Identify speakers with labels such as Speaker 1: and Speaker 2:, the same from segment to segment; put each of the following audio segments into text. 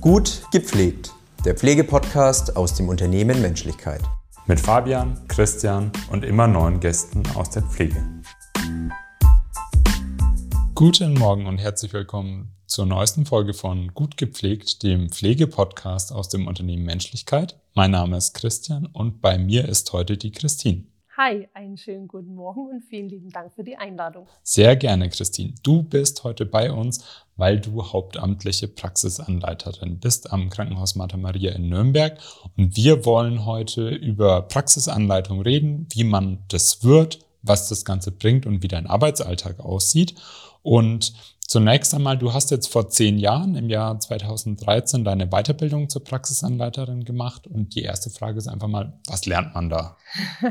Speaker 1: Gut gepflegt, der Pflegepodcast aus dem Unternehmen Menschlichkeit.
Speaker 2: Mit Fabian, Christian und immer neuen Gästen aus der Pflege. Guten Morgen und herzlich willkommen zur neuesten Folge von Gut gepflegt, dem Pflegepodcast aus dem Unternehmen Menschlichkeit. Mein Name ist Christian und bei mir ist heute die Christine.
Speaker 3: Hi, einen schönen guten Morgen und vielen lieben Dank für die Einladung.
Speaker 2: Sehr gerne, Christine. Du bist heute bei uns, weil du hauptamtliche Praxisanleiterin bist am Krankenhaus Martha Maria in Nürnberg. Und wir wollen heute über Praxisanleitung reden, wie man das wird, was das Ganze bringt und wie dein Arbeitsalltag aussieht. Und Zunächst einmal, du hast jetzt vor zehn Jahren, im Jahr 2013, deine Weiterbildung zur Praxisanleiterin gemacht. Und die erste Frage ist einfach mal, was lernt man da?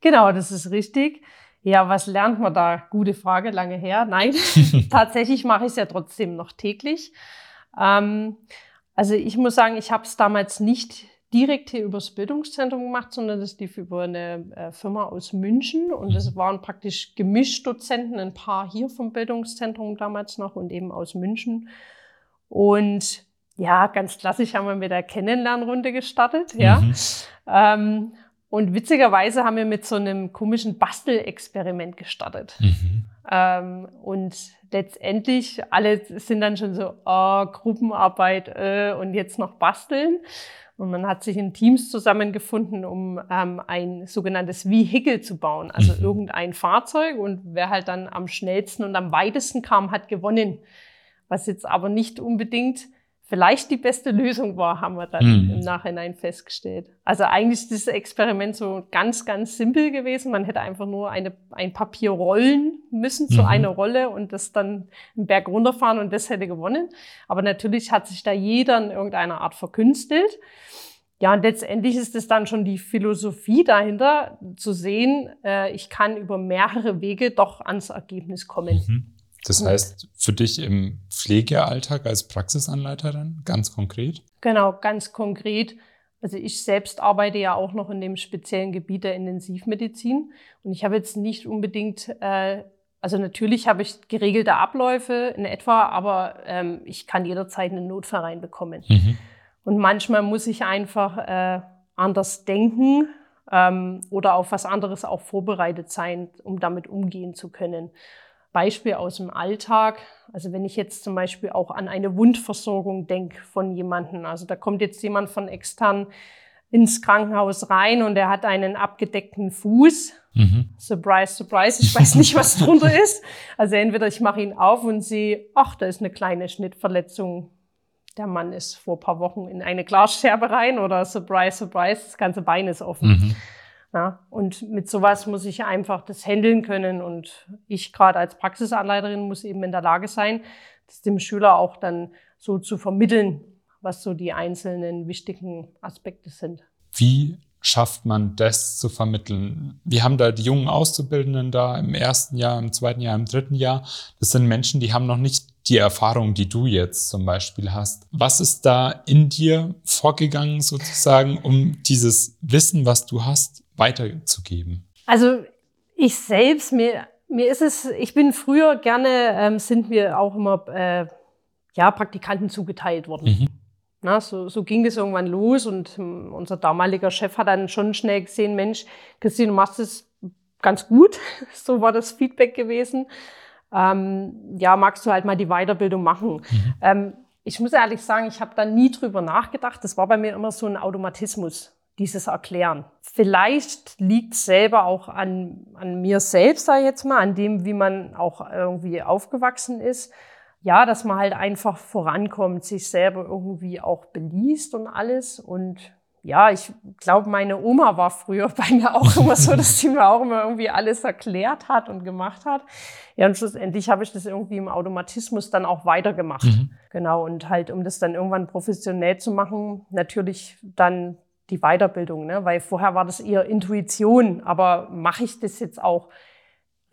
Speaker 3: genau, das ist richtig. Ja, was lernt man da? Gute Frage, lange her. Nein, tatsächlich mache ich es ja trotzdem noch täglich. Ähm, also ich muss sagen, ich habe es damals nicht direkt hier übers Bildungszentrum gemacht, sondern das lief über eine äh, Firma aus München und es mhm. waren praktisch gemischt Dozenten, ein paar hier vom Bildungszentrum damals noch und eben aus München. Und ja, ganz klassisch haben wir mit der Kennenlernrunde gestartet, ja. Mhm. Ähm, und witzigerweise haben wir mit so einem komischen Bastelexperiment gestartet. Mhm. Ähm, und letztendlich, alle sind dann schon so, oh, Gruppenarbeit äh, und jetzt noch basteln. Und man hat sich in Teams zusammengefunden, um ähm, ein sogenanntes Vehikel zu bauen, also mhm. irgendein Fahrzeug. Und wer halt dann am schnellsten und am weitesten kam, hat gewonnen. Was jetzt aber nicht unbedingt vielleicht die beste Lösung war, haben wir dann mhm. im Nachhinein festgestellt. Also eigentlich ist das Experiment so ganz, ganz simpel gewesen. Man hätte einfach nur eine, ein Papier rollen müssen zu mhm. einer Rolle und das dann einen Berg runterfahren und das hätte gewonnen. Aber natürlich hat sich da jeder in irgendeiner Art verkünstelt. Ja, und letztendlich ist es dann schon die Philosophie dahinter, zu sehen, äh, ich kann über mehrere Wege doch ans Ergebnis kommen. Mhm.
Speaker 2: Das heißt, für dich im Pflegealltag als Praxisanleiterin ganz konkret?
Speaker 3: Genau, ganz konkret. Also ich selbst arbeite ja auch noch in dem speziellen Gebiet der Intensivmedizin und ich habe jetzt nicht unbedingt, äh, also natürlich habe ich geregelte Abläufe in etwa, aber ähm, ich kann jederzeit einen Notfall reinbekommen. Mhm. Und manchmal muss ich einfach äh, anders denken ähm, oder auf was anderes auch vorbereitet sein, um damit umgehen zu können. Beispiel aus dem Alltag. Also wenn ich jetzt zum Beispiel auch an eine Wundversorgung denke von jemandem. Also da kommt jetzt jemand von extern ins Krankenhaus rein und er hat einen abgedeckten Fuß. Mhm. Surprise, surprise. Ich weiß nicht, was drunter ist. Also entweder ich mache ihn auf und sehe, ach, da ist eine kleine Schnittverletzung. Der Mann ist vor paar Wochen in eine Glasscherbe rein oder surprise, surprise, das ganze Bein ist offen. Mhm. Ja, und mit sowas muss ich einfach das handeln können. Und ich gerade als Praxisanleiterin muss eben in der Lage sein, das dem Schüler auch dann so zu vermitteln, was so die einzelnen wichtigen Aspekte sind.
Speaker 2: Wie schafft man das zu vermitteln? Wir haben da die jungen Auszubildenden da im ersten Jahr, im zweiten Jahr, im dritten Jahr. Das sind Menschen, die haben noch nicht die Erfahrung, die du jetzt zum Beispiel hast. Was ist da in dir vorgegangen sozusagen, um dieses Wissen, was du hast, weiterzugeben?
Speaker 3: Also ich selbst, mir, mir ist es, ich bin früher gerne, ähm, sind mir auch immer äh, ja, Praktikanten zugeteilt worden. Mhm. Na, so, so ging das irgendwann los und ähm, unser damaliger Chef hat dann schon schnell gesehen, Mensch, Christine, du machst es ganz gut. so war das Feedback gewesen. Ähm, ja, magst du halt mal die Weiterbildung machen. Mhm. Ähm, ich muss ehrlich sagen, ich habe da nie drüber nachgedacht. Das war bei mir immer so ein Automatismus dieses Erklären. Vielleicht liegt selber auch an, an mir selbst, ich jetzt mal, an dem, wie man auch irgendwie aufgewachsen ist. Ja, dass man halt einfach vorankommt, sich selber irgendwie auch beliest und alles. Und ja, ich glaube, meine Oma war früher bei mir auch immer so, dass sie mir auch immer irgendwie alles erklärt hat und gemacht hat. Ja, und schlussendlich habe ich das irgendwie im Automatismus dann auch weitergemacht. Mhm. Genau. Und halt, um das dann irgendwann professionell zu machen, natürlich dann die Weiterbildung, ne? weil vorher war das eher Intuition, aber mache ich das jetzt auch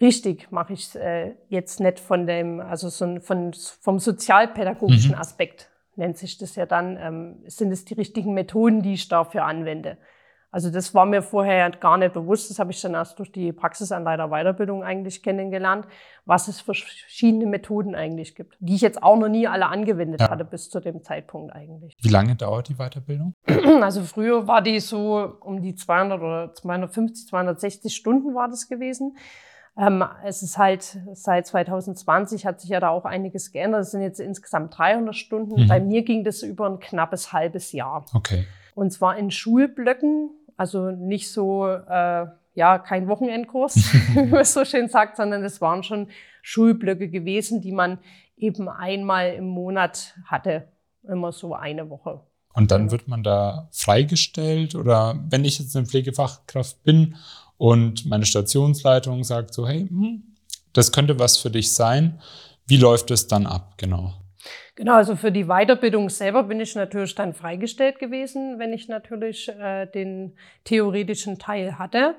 Speaker 3: richtig, mache ich äh, jetzt nicht von dem, also so von, vom sozialpädagogischen mhm. Aspekt nennt sich das ja dann, ähm, sind es die richtigen Methoden, die ich dafür anwende. Also das war mir vorher gar nicht bewusst. Das habe ich dann erst durch die Praxisanleiter Weiterbildung eigentlich kennengelernt, was es verschiedene Methoden eigentlich gibt, die ich jetzt auch noch nie alle angewendet ja. hatte bis zu dem Zeitpunkt eigentlich.
Speaker 2: Wie lange dauert die Weiterbildung?
Speaker 3: Also früher war die so um die 200 oder 250, 260 Stunden war das gewesen. Ähm, es ist halt seit 2020 hat sich ja da auch einiges geändert. Es sind jetzt insgesamt 300 Stunden. Mhm. Bei mir ging das über ein knappes halbes Jahr.
Speaker 2: Okay.
Speaker 3: Und zwar in Schulblöcken, also nicht so, äh, ja, kein Wochenendkurs, wie man so schön sagt, sondern es waren schon Schulblöcke gewesen, die man eben einmal im Monat hatte. Immer so eine Woche.
Speaker 2: Und dann wird man da freigestellt oder wenn ich jetzt eine Pflegefachkraft bin und meine Stationsleitung sagt so, hey, hm, das könnte was für dich sein, wie läuft es dann ab, genau?
Speaker 3: Genau, also für die Weiterbildung selber bin ich natürlich dann freigestellt gewesen, wenn ich natürlich äh, den theoretischen Teil hatte.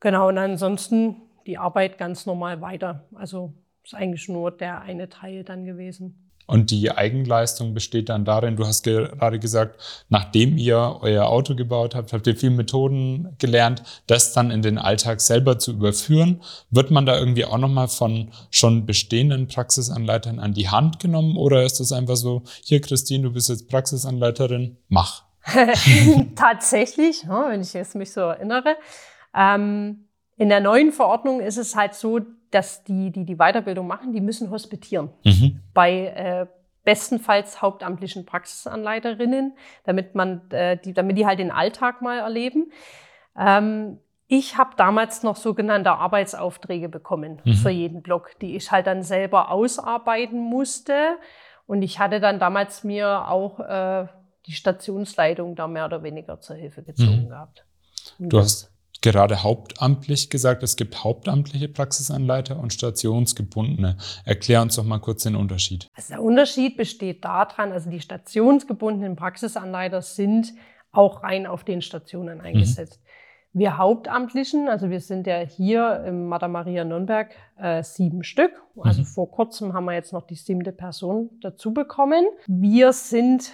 Speaker 3: Genau, und ansonsten die Arbeit ganz normal weiter. Also ist eigentlich nur der eine Teil dann gewesen.
Speaker 2: Und die Eigenleistung besteht dann darin, du hast gerade gesagt, nachdem ihr euer Auto gebaut habt, habt ihr viele Methoden gelernt, das dann in den Alltag selber zu überführen. Wird man da irgendwie auch nochmal von schon bestehenden Praxisanleitern an die Hand genommen oder ist das einfach so, hier Christine, du bist jetzt Praxisanleiterin, mach?
Speaker 3: Tatsächlich, wenn ich jetzt mich so erinnere. Ähm, in der neuen Verordnung ist es halt so, dass die, die die Weiterbildung machen, die müssen hospitieren. Mhm. Bei äh, bestenfalls hauptamtlichen Praxisanleiterinnen, damit man, äh, die, damit die halt den Alltag mal erleben. Ähm, ich habe damals noch sogenannte Arbeitsaufträge bekommen mhm. für jeden Block, die ich halt dann selber ausarbeiten musste. Und ich hatte dann damals mir auch äh, die Stationsleitung da mehr oder weniger zur Hilfe gezogen mhm. gehabt.
Speaker 2: du hast gerade hauptamtlich gesagt, es gibt hauptamtliche Praxisanleiter und stationsgebundene. Erklär uns doch mal kurz den Unterschied.
Speaker 3: Also der Unterschied besteht daran, also die stationsgebundenen Praxisanleiter sind auch rein auf den Stationen mhm. eingesetzt. Mhm. Wir Hauptamtlichen, also wir sind ja hier im Mater Maria Nürnberg äh, sieben Stück. Also mhm. vor kurzem haben wir jetzt noch die siebte Person dazu bekommen. Wir sind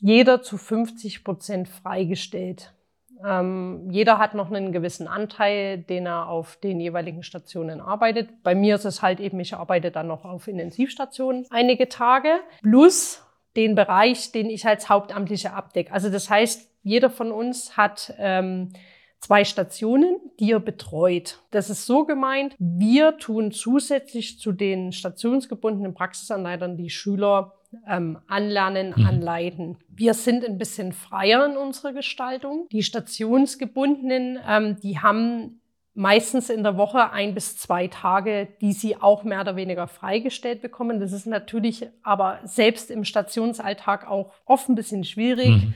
Speaker 3: jeder zu 50 Prozent freigestellt. Ähm, jeder hat noch einen gewissen Anteil, den er auf den jeweiligen Stationen arbeitet. Bei mir ist es halt eben, ich arbeite dann noch auf Intensivstationen einige Tage, plus den Bereich, den ich als Hauptamtliche abdecke. Also das heißt, jeder von uns hat ähm, zwei Stationen, die er betreut. Das ist so gemeint, wir tun zusätzlich zu den stationsgebundenen Praxisanleitern die Schüler ähm, anlernen, mhm. anleiten. Wir sind ein bisschen freier in unserer Gestaltung. Die stationsgebundenen, ähm, die haben meistens in der Woche ein bis zwei Tage, die sie auch mehr oder weniger freigestellt bekommen. Das ist natürlich aber selbst im Stationsalltag auch oft ein bisschen schwierig. Mhm.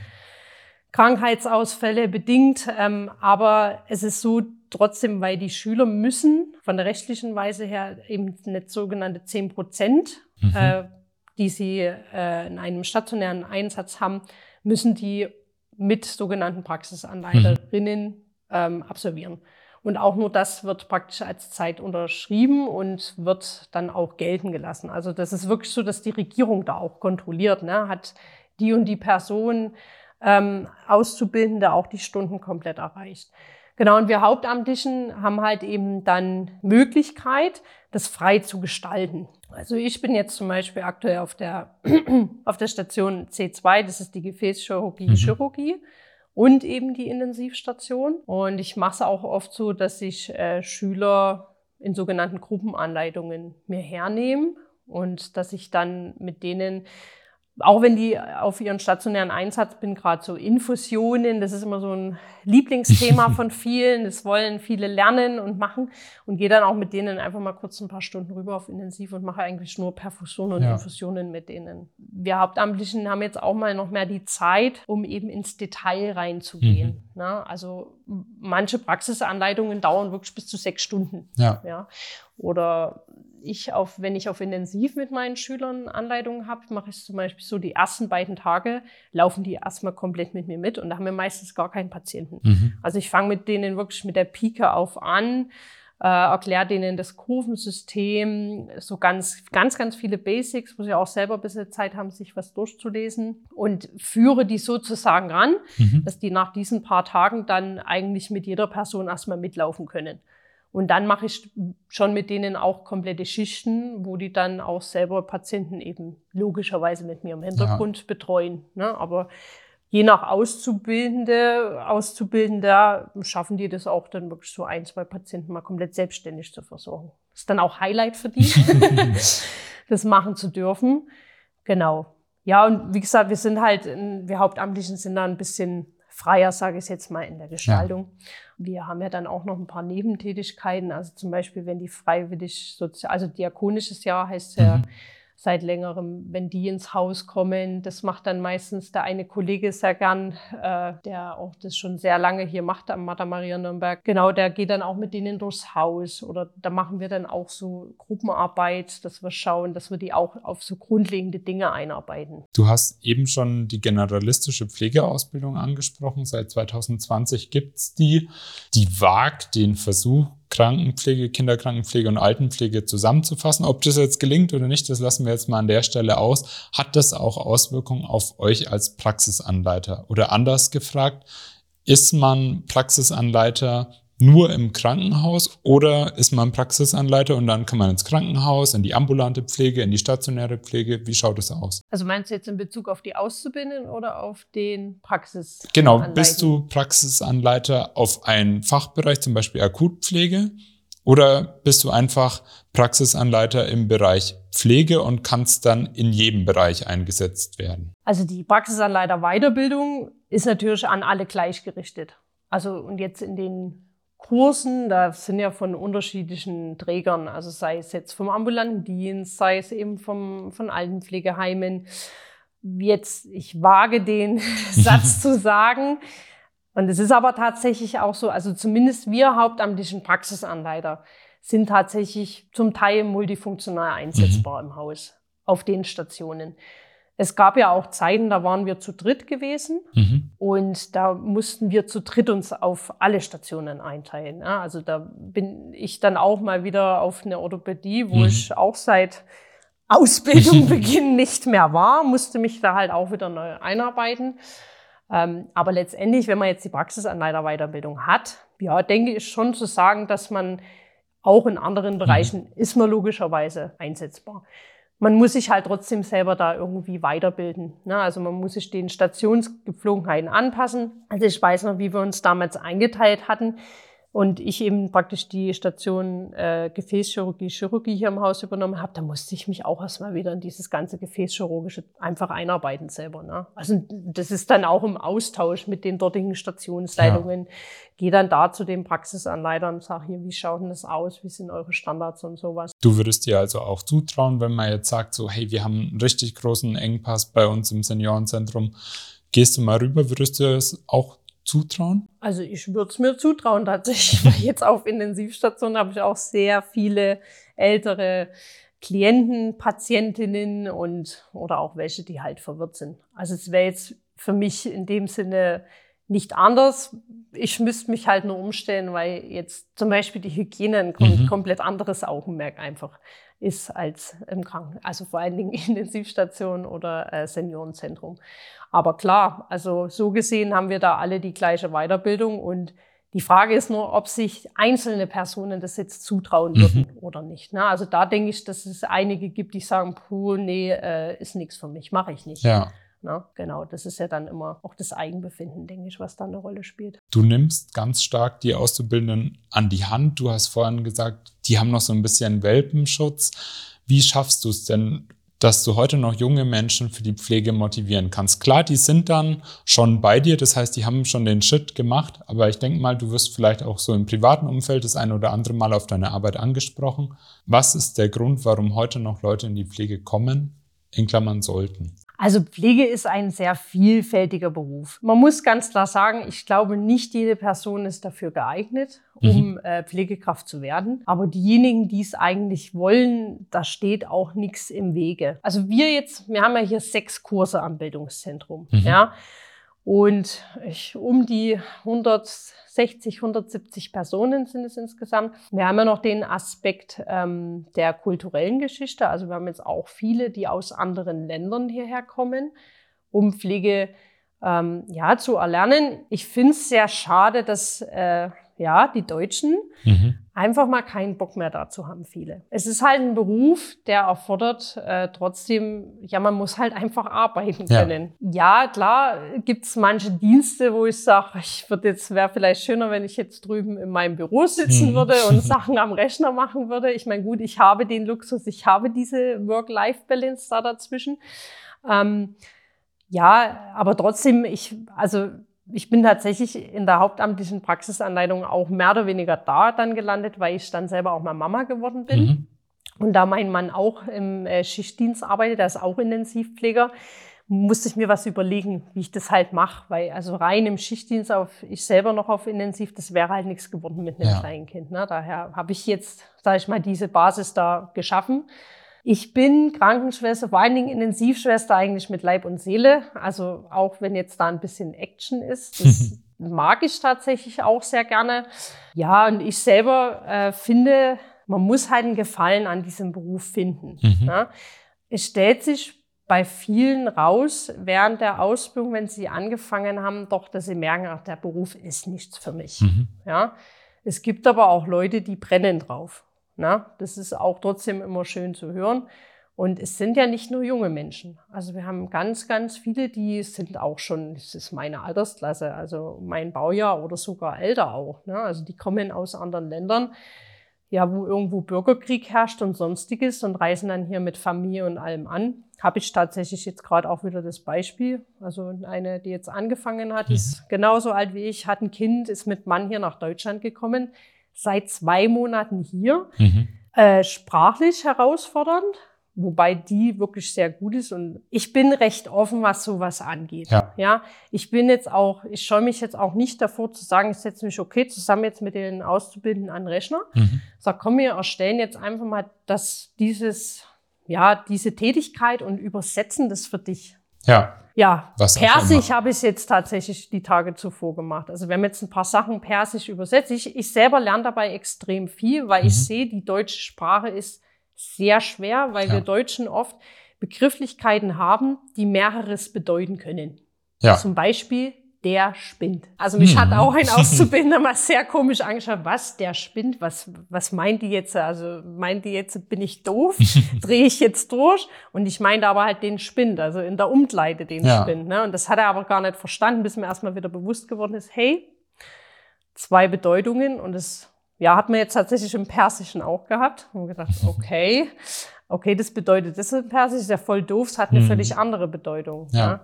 Speaker 3: Krankheitsausfälle bedingt, ähm, aber es ist so trotzdem, weil die Schüler müssen von der rechtlichen Weise her eben nicht sogenannte 10 Prozent mhm. äh, die sie äh, in einem stationären Einsatz haben, müssen die mit sogenannten Praxisanleiterinnen mhm. ähm, absolvieren. Und auch nur das wird praktisch als Zeit unterschrieben und wird dann auch gelten gelassen. Also das ist wirklich so, dass die Regierung da auch kontrolliert, ne? hat die und die Person ähm, Auszubildende auch die Stunden komplett erreicht. Genau, und wir Hauptamtlichen haben halt eben dann Möglichkeit, das frei zu gestalten. Also ich bin jetzt zum Beispiel aktuell auf der, auf der Station C2, das ist die Gefäßchirurgie, mhm. Chirurgie und eben die Intensivstation. Und ich mache es auch oft so, dass ich äh, Schüler in sogenannten Gruppenanleitungen mir hernehme und dass ich dann mit denen auch wenn die auf ihren stationären Einsatz bin, gerade so Infusionen, das ist immer so ein Lieblingsthema von vielen. Das wollen viele lernen und machen und gehe dann auch mit denen einfach mal kurz ein paar Stunden rüber auf Intensiv und mache eigentlich nur Perfusionen und ja. Infusionen mit denen. Wir Hauptamtlichen haben jetzt auch mal noch mehr die Zeit, um eben ins Detail reinzugehen. Mhm. Ne? Also manche Praxisanleitungen dauern wirklich bis zu sechs Stunden.
Speaker 2: Ja.
Speaker 3: ja? Oder ich auf, wenn ich auf Intensiv mit meinen Schülern Anleitungen habe, mache ich zum Beispiel so, die ersten beiden Tage laufen die erstmal komplett mit mir mit und da haben wir meistens gar keinen Patienten. Mhm. Also ich fange mit denen wirklich mit der Pike auf an, äh, erkläre denen das Kurvensystem, so ganz, ganz, ganz viele Basics, wo sie auch selber ein bisschen Zeit haben, sich was durchzulesen und führe die sozusagen ran, mhm. dass die nach diesen paar Tagen dann eigentlich mit jeder Person erstmal mitlaufen können. Und dann mache ich schon mit denen auch komplette Schichten, wo die dann auch selber Patienten eben logischerweise mit mir im Hintergrund ja. betreuen. Ne? Aber je nach Auszubildende, Auszubildender schaffen die das auch dann wirklich so ein, zwei Patienten mal komplett selbstständig zu versorgen. Das ist dann auch Highlight für die, das machen zu dürfen. Genau. Ja, und wie gesagt, wir sind halt, wir Hauptamtlichen sind da ein bisschen freier, sage ich jetzt mal, in der Gestaltung. Ja. Wir haben ja dann auch noch ein paar Nebentätigkeiten, also zum Beispiel, wenn die freiwillig, sozial, also diakonisches Jahr heißt ja, mhm seit längerem, wenn die ins Haus kommen. Das macht dann meistens der eine Kollege sehr gern, äh, der auch das schon sehr lange hier macht am Mater Maria Nürnberg. Genau, der geht dann auch mit denen durchs Haus oder da machen wir dann auch so Gruppenarbeit, dass wir schauen, dass wir die auch auf so grundlegende Dinge einarbeiten.
Speaker 2: Du hast eben schon die generalistische Pflegeausbildung angesprochen. Seit 2020 gibt es die. Die wagt den Versuch, Krankenpflege, Kinderkrankenpflege und Altenpflege zusammenzufassen. Ob das jetzt gelingt oder nicht, das lassen wir jetzt mal an der Stelle aus. Hat das auch Auswirkungen auf euch als Praxisanleiter? Oder anders gefragt, ist man Praxisanleiter nur im Krankenhaus oder ist man Praxisanleiter und dann kann man ins Krankenhaus, in die ambulante Pflege, in die stationäre Pflege? Wie schaut es aus?
Speaker 3: Also meinst du jetzt in Bezug auf die Auszubildenden oder auf den Praxis?
Speaker 2: Genau, bist du Praxisanleiter auf einen Fachbereich, zum Beispiel Akutpflege? Oder bist du einfach Praxisanleiter im Bereich Pflege und kannst dann in jedem Bereich eingesetzt werden?
Speaker 3: Also die Praxisanleiter Weiterbildung ist natürlich an alle gleichgerichtet. Also und jetzt in den Kursen, da sind ja von unterschiedlichen Trägern, also sei es jetzt vom ambulanten Dienst, sei es eben vom, von Altenpflegeheimen. Jetzt, ich wage den Satz zu sagen, und es ist aber tatsächlich auch so, also zumindest wir hauptamtlichen Praxisanleiter sind tatsächlich zum Teil multifunktional einsetzbar mhm. im Haus auf den Stationen. Es gab ja auch Zeiten, da waren wir zu dritt gewesen mhm. und da mussten wir zu dritt uns auf alle Stationen einteilen. Also da bin ich dann auch mal wieder auf eine Orthopädie, wo mhm. ich auch seit Ausbildungbeginn nicht mehr war, musste mich da halt auch wieder neu einarbeiten. Ähm, aber letztendlich, wenn man jetzt die Praxisanleiterweiterbildung hat, ja, denke ich schon zu sagen, dass man auch in anderen mhm. Bereichen ist man logischerweise einsetzbar man muss sich halt trotzdem selber da irgendwie weiterbilden. Ne? Also man muss sich den Stationsgepflogenheiten anpassen. Also ich weiß noch, wie wir uns damals eingeteilt hatten und ich eben praktisch die Station äh, Gefäßchirurgie, Chirurgie hier im Haus übernommen habe, da musste ich mich auch erstmal wieder in dieses ganze Gefäßchirurgische einfach einarbeiten selber. Ne? Also das ist dann auch im Austausch mit den dortigen Stationsleitungen. Ja. Gehe dann da zu den Praxisanleitern und sage hier, wie schaut denn das aus, wie sind eure Standards und sowas.
Speaker 2: Du würdest dir also auch zutrauen, wenn man jetzt sagt, so hey, wir haben einen richtig großen Engpass bei uns im Seniorenzentrum, gehst du mal rüber, würdest du es auch zutrauen?
Speaker 3: Also ich würde es mir zutrauen tatsächlich, weil jetzt auf Intensivstationen habe ich auch sehr viele ältere Klienten, Patientinnen und oder auch welche, die halt verwirrt sind. Also es wäre jetzt für mich in dem Sinne nicht anders. Ich müsste mich halt nur umstellen, weil jetzt zum Beispiel die Hygiene ein mhm. komplett anderes Augenmerk einfach ist als im Kranken, also vor allen Dingen Intensivstation oder äh, Seniorenzentrum. Aber klar, also so gesehen haben wir da alle die gleiche Weiterbildung und die Frage ist nur, ob sich einzelne Personen das jetzt zutrauen würden mhm. oder nicht. Ne? Also da denke ich, dass es einige gibt, die sagen, puh, nee, äh, ist nichts für mich, mache ich nicht.
Speaker 2: Ja.
Speaker 3: Ne? Genau, das ist ja dann immer auch das Eigenbefinden, denke ich, was da eine Rolle spielt.
Speaker 2: Du nimmst ganz stark die Auszubildenden an die Hand. Du hast vorhin gesagt, die haben noch so ein bisschen Welpenschutz. Wie schaffst du es denn, dass du heute noch junge Menschen für die Pflege motivieren kannst. Klar, die sind dann schon bei dir, das heißt, die haben schon den Schritt gemacht, aber ich denke mal, du wirst vielleicht auch so im privaten Umfeld das eine oder andere Mal auf deine Arbeit angesprochen. Was ist der Grund, warum heute noch Leute in die Pflege kommen? In Klammern sollten.
Speaker 3: Also Pflege ist ein sehr vielfältiger Beruf. Man muss ganz klar sagen, ich glaube, nicht jede Person ist dafür geeignet, um mhm. äh, Pflegekraft zu werden. Aber diejenigen, die es eigentlich wollen, da steht auch nichts im Wege. Also wir jetzt, wir haben ja hier sechs Kurse am Bildungszentrum. Mhm. Ja. Und ich, um die 160, 170 Personen sind es insgesamt. Wir haben ja noch den Aspekt ähm, der kulturellen Geschichte. Also wir haben jetzt auch viele, die aus anderen Ländern hierher kommen, um Pflege ähm, ja, zu erlernen. Ich finde es sehr schade, dass äh, ja, die Deutschen mhm. Einfach mal keinen Bock mehr dazu haben, viele. Es ist halt ein Beruf, der erfordert äh, trotzdem, ja, man muss halt einfach arbeiten können. Ja, ja klar, gibt's manche Dienste, wo ich sage, ich würde jetzt, wäre vielleicht schöner, wenn ich jetzt drüben in meinem Büro sitzen mhm. würde und Sachen am Rechner machen würde. Ich meine, gut, ich habe den Luxus, ich habe diese Work-Life-Balance da dazwischen. Ähm, ja, aber trotzdem, ich, also ich bin tatsächlich in der hauptamtlichen Praxisanleitung auch mehr oder weniger da dann gelandet, weil ich dann selber auch mal Mama geworden bin. Mhm. Und da mein Mann auch im äh, Schichtdienst arbeitet, der ist auch Intensivpfleger, musste ich mir was überlegen, wie ich das halt mache. Weil also rein im Schichtdienst auf ich selber noch auf Intensiv, das wäre halt nichts geworden mit einem ja. kleinen Kind. Ne? Daher habe ich jetzt, sage ich mal, diese Basis da geschaffen. Ich bin Krankenschwester, vor allen Dingen Intensivschwester eigentlich mit Leib und Seele. Also auch wenn jetzt da ein bisschen Action ist, das mag ich tatsächlich auch sehr gerne. Ja, und ich selber äh, finde, man muss halt einen Gefallen an diesem Beruf finden. Mhm. Ja. Es stellt sich bei vielen raus während der Ausbildung, wenn sie angefangen haben, doch, dass sie merken, ach, der Beruf ist nichts für mich. Mhm. Ja. Es gibt aber auch Leute, die brennen drauf. Na, das ist auch trotzdem immer schön zu hören. Und es sind ja nicht nur junge Menschen. Also wir haben ganz, ganz viele, die sind auch schon, das ist meine Altersklasse, also mein Baujahr oder sogar älter auch. Ne? Also die kommen aus anderen Ländern, ja, wo irgendwo Bürgerkrieg herrscht und sonstiges und reisen dann hier mit Familie und allem an. Habe ich tatsächlich jetzt gerade auch wieder das Beispiel. Also eine, die jetzt angefangen hat, ist mhm. genauso alt wie ich, hat ein Kind, ist mit Mann hier nach Deutschland gekommen seit zwei Monaten hier. Mhm. Äh, sprachlich herausfordernd, wobei die wirklich sehr gut ist und ich bin recht offen, was sowas angeht. Ja. ja, ich bin jetzt auch, ich scheue mich jetzt auch nicht davor zu sagen, ich setze mich okay zusammen jetzt mit den Auszubildenden an den Rechner. Mhm. Sag, komm, wir erstellen jetzt einfach mal das, dieses, ja, diese Tätigkeit und übersetzen das für dich.
Speaker 2: Ja.
Speaker 3: Ja, Was Persisch habe ich jetzt tatsächlich die Tage zuvor gemacht. Also wir haben jetzt ein paar Sachen Persisch übersetzt. Ich, ich selber lerne dabei extrem viel, weil mhm. ich sehe, die deutsche Sprache ist sehr schwer, weil ja. wir Deutschen oft Begrifflichkeiten haben, die mehreres bedeuten können. Ja. Zum Beispiel der spinnt. Also mich mhm. hat auch ein Auszubildender mal sehr komisch angeschaut, was, der spinnt, was, was meint die jetzt? Also meint die jetzt, bin ich doof? Drehe ich jetzt durch? Und ich meinte aber halt den Spind, also in der Umkleide den ja. Spind. Ne? Und das hat er aber gar nicht verstanden, bis mir erstmal wieder bewusst geworden ist, hey, zwei Bedeutungen und das ja, hat man jetzt tatsächlich im Persischen auch gehabt. Und gedacht, okay, okay, das bedeutet das im Persischen, ist ja voll doof, es hat eine mhm. völlig andere Bedeutung. Ja. ja.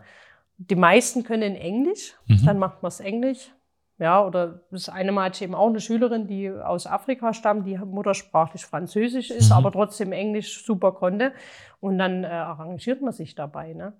Speaker 3: Die meisten können Englisch, mhm. dann macht man es Englisch. Ja, oder das eine Mal hatte ich eben auch eine Schülerin, die aus Afrika stammt, die muttersprachlich Französisch ist, mhm. aber trotzdem Englisch super konnte. Und dann äh, arrangiert man sich dabei. Ne?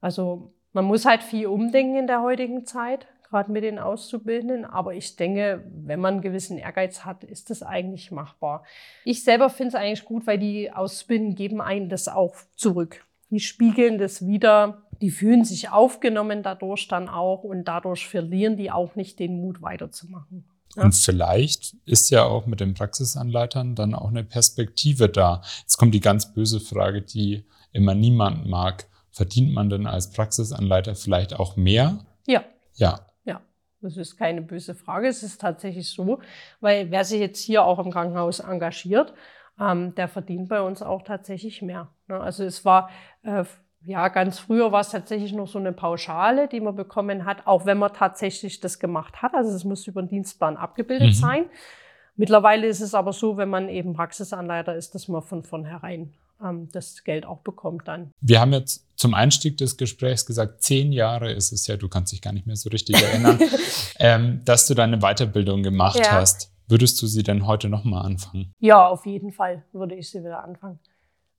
Speaker 3: Also man muss halt viel umdenken in der heutigen Zeit, gerade mit den Auszubildenden. Aber ich denke, wenn man einen gewissen Ehrgeiz hat, ist das eigentlich machbar. Ich selber finde es eigentlich gut, weil die Auszubildenden geben einen das auch zurück. Die spiegeln das wieder die fühlen sich aufgenommen dadurch dann auch und dadurch verlieren die auch nicht den Mut weiterzumachen.
Speaker 2: Ja. Und vielleicht ist ja auch mit den Praxisanleitern dann auch eine Perspektive da. Jetzt kommt die ganz böse Frage, die immer niemand mag. Verdient man denn als Praxisanleiter vielleicht auch mehr?
Speaker 3: Ja.
Speaker 2: Ja.
Speaker 3: Ja, das ist keine böse Frage. Es ist tatsächlich so, weil wer sich jetzt hier auch im Krankenhaus engagiert, ähm, der verdient bei uns auch tatsächlich mehr. Ne? Also es war äh, ja, ganz früher war es tatsächlich noch so eine Pauschale, die man bekommen hat, auch wenn man tatsächlich das gemacht hat. Also es muss über den Dienstplan abgebildet mhm. sein. Mittlerweile ist es aber so, wenn man eben Praxisanleiter ist, dass man von vornherein ähm, das Geld auch bekommt dann.
Speaker 2: Wir haben jetzt zum Einstieg des Gesprächs gesagt, zehn Jahre ist es ja, du kannst dich gar nicht mehr so richtig erinnern, ähm, dass du deine Weiterbildung gemacht ja. hast. Würdest du sie denn heute nochmal anfangen?
Speaker 3: Ja, auf jeden Fall würde ich sie wieder anfangen.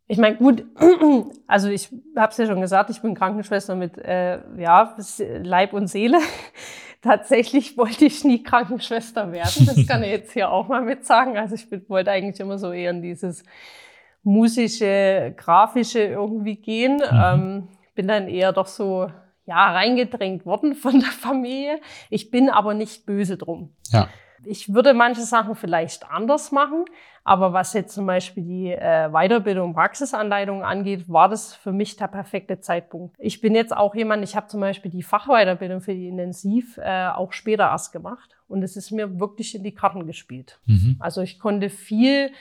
Speaker 3: Ich meine, gut, also ich habe es ja schon gesagt, ich bin Krankenschwester mit äh, ja, Leib und Seele. Tatsächlich wollte ich nie Krankenschwester werden. Das kann ich jetzt hier auch mal mit sagen. Also ich wollte eigentlich immer so eher in dieses musische, grafische irgendwie gehen. Mhm. Ähm, bin dann eher doch so, ja, reingedrängt worden von der Familie. Ich bin aber nicht böse drum.
Speaker 2: Ja.
Speaker 3: Ich würde manche Sachen vielleicht anders machen, aber was jetzt zum Beispiel die äh, Weiterbildung, Praxisanleitung angeht, war das für mich der perfekte Zeitpunkt. Ich bin jetzt auch jemand, ich habe zum Beispiel die Fachweiterbildung für die Intensiv äh, auch später erst gemacht und es ist mir wirklich in die Karten gespielt. Mhm. Also ich konnte viel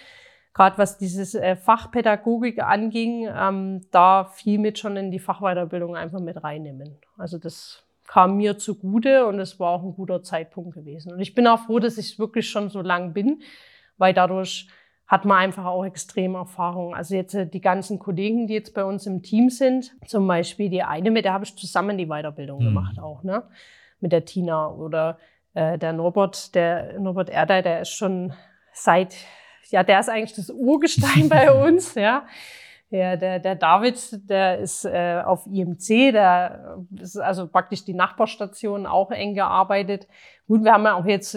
Speaker 3: gerade was dieses äh, Fachpädagogik anging, ähm, da viel mit schon in die Fachweiterbildung einfach mit reinnehmen. Also das kam mir zugute und es war auch ein guter Zeitpunkt gewesen. Und ich bin auch froh, dass ich wirklich schon so lang bin, weil dadurch hat man einfach auch extrem Erfahrung. Also jetzt äh, die ganzen Kollegen, die jetzt bei uns im Team sind, zum Beispiel die eine, mit der habe ich zusammen die Weiterbildung mhm. gemacht auch, ne? Mit der Tina oder äh, der Norbert, der Norbert Erdei, der ist schon seit, ja, der ist eigentlich das Urgestein bei uns, ja. Ja, der, der David, der ist äh, auf IMC, der ist also praktisch die Nachbarstation auch eng gearbeitet. Gut, wir haben ja auch jetzt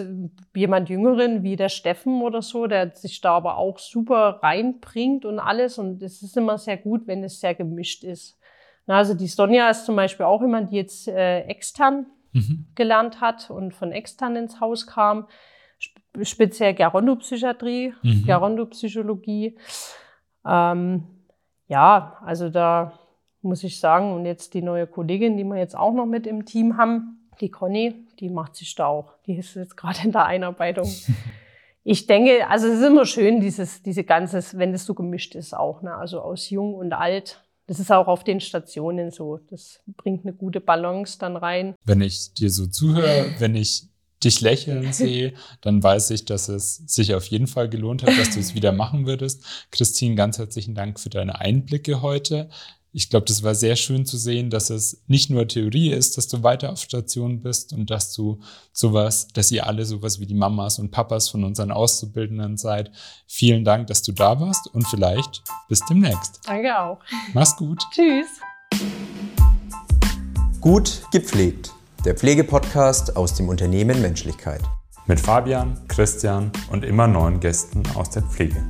Speaker 3: jemand Jüngeren wie der Steffen oder so, der sich da aber auch super reinbringt und alles. Und es ist immer sehr gut, wenn es sehr gemischt ist. Na, also die Sonja ist zum Beispiel auch jemand, die jetzt äh, extern mhm. gelernt hat und von extern ins Haus kam. Speziell Gerontopsychiatrie, mhm. Gerontopsychologie. Ähm, ja, also da muss ich sagen, und jetzt die neue Kollegin, die wir jetzt auch noch mit im Team haben, die Conny, die macht sich da auch. Die ist jetzt gerade in der Einarbeitung. Ich denke, also es ist immer schön, dieses, diese ganze, wenn das so gemischt ist auch, ne? also aus jung und alt. Das ist auch auf den Stationen so. Das bringt eine gute Balance dann rein.
Speaker 2: Wenn ich dir so zuhöre, wenn ich dich lächeln sehe, dann weiß ich, dass es sich auf jeden Fall gelohnt hat, dass du es wieder machen würdest. Christine, ganz herzlichen Dank für deine Einblicke heute. Ich glaube, das war sehr schön zu sehen, dass es nicht nur Theorie ist, dass du weiter auf Station bist und dass du sowas, dass ihr alle sowas wie die Mamas und Papas von unseren Auszubildenden seid. Vielen Dank, dass du da warst und vielleicht bis demnächst.
Speaker 3: Danke auch.
Speaker 2: Mach's gut.
Speaker 3: Tschüss.
Speaker 1: Gut gepflegt der Pflegepodcast aus dem Unternehmen Menschlichkeit.
Speaker 2: Mit Fabian, Christian und immer neuen Gästen aus der Pflege.